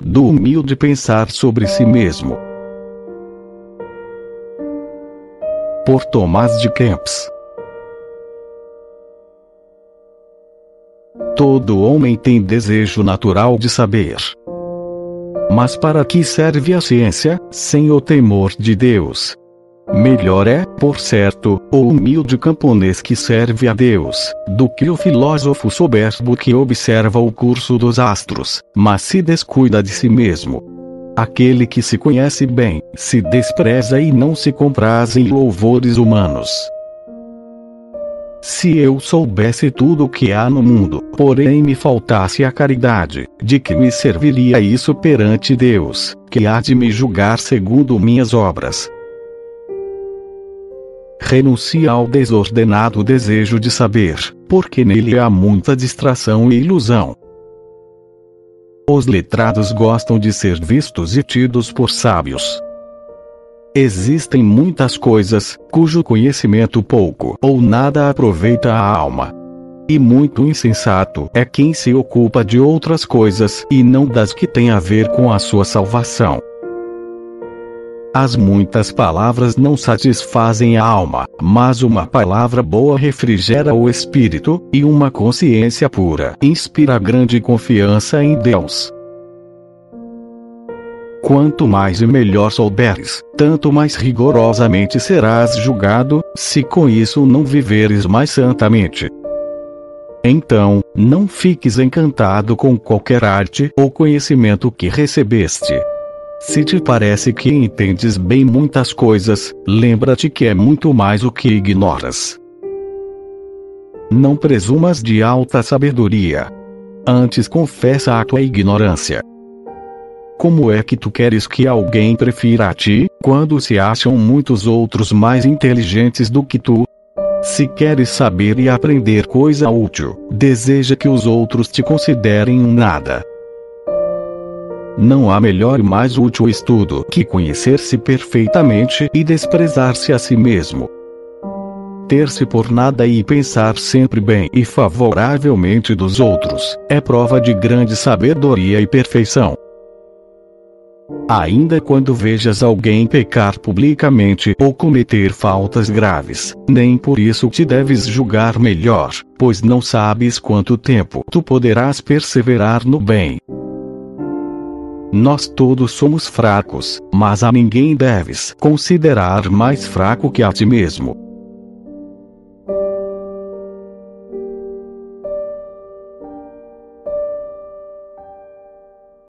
do humilde pensar sobre si mesmo. Por Tomás de Kempis. Todo homem tem desejo natural de saber. Mas para que serve a ciência, sem o temor de Deus? Melhor é, por certo, o humilde camponês que serve a Deus, do que o filósofo soberbo que observa o curso dos astros, mas se descuida de si mesmo. Aquele que se conhece bem, se despreza e não se compraz em louvores humanos. Se eu soubesse tudo o que há no mundo, porém me faltasse a caridade, de que me serviria isso perante Deus, que há de me julgar segundo minhas obras? Renuncia ao desordenado desejo de saber, porque nele há muita distração e ilusão. Os letrados gostam de ser vistos e tidos por sábios. Existem muitas coisas, cujo conhecimento pouco ou nada aproveita a alma. E muito insensato é quem se ocupa de outras coisas e não das que têm a ver com a sua salvação. As muitas palavras não satisfazem a alma, mas uma palavra boa refrigera o espírito, e uma consciência pura inspira grande confiança em Deus. Quanto mais e melhor souberes, tanto mais rigorosamente serás julgado, se com isso não viveres mais santamente. Então, não fiques encantado com qualquer arte ou conhecimento que recebeste. Se te parece que entendes bem muitas coisas, lembra-te que é muito mais o que ignoras. Não presumas de alta sabedoria. Antes confessa a tua ignorância. Como é que tu queres que alguém prefira a ti, quando se acham muitos outros mais inteligentes do que tu? Se queres saber e aprender coisa útil, deseja que os outros te considerem um nada. Não há melhor e mais útil estudo que conhecer-se perfeitamente e desprezar-se a si mesmo. Ter-se por nada e pensar sempre bem e favoravelmente dos outros é prova de grande sabedoria e perfeição. Ainda quando vejas alguém pecar publicamente ou cometer faltas graves, nem por isso te deves julgar melhor, pois não sabes quanto tempo tu poderás perseverar no bem. Nós todos somos fracos, mas a ninguém deves considerar mais fraco que a ti mesmo.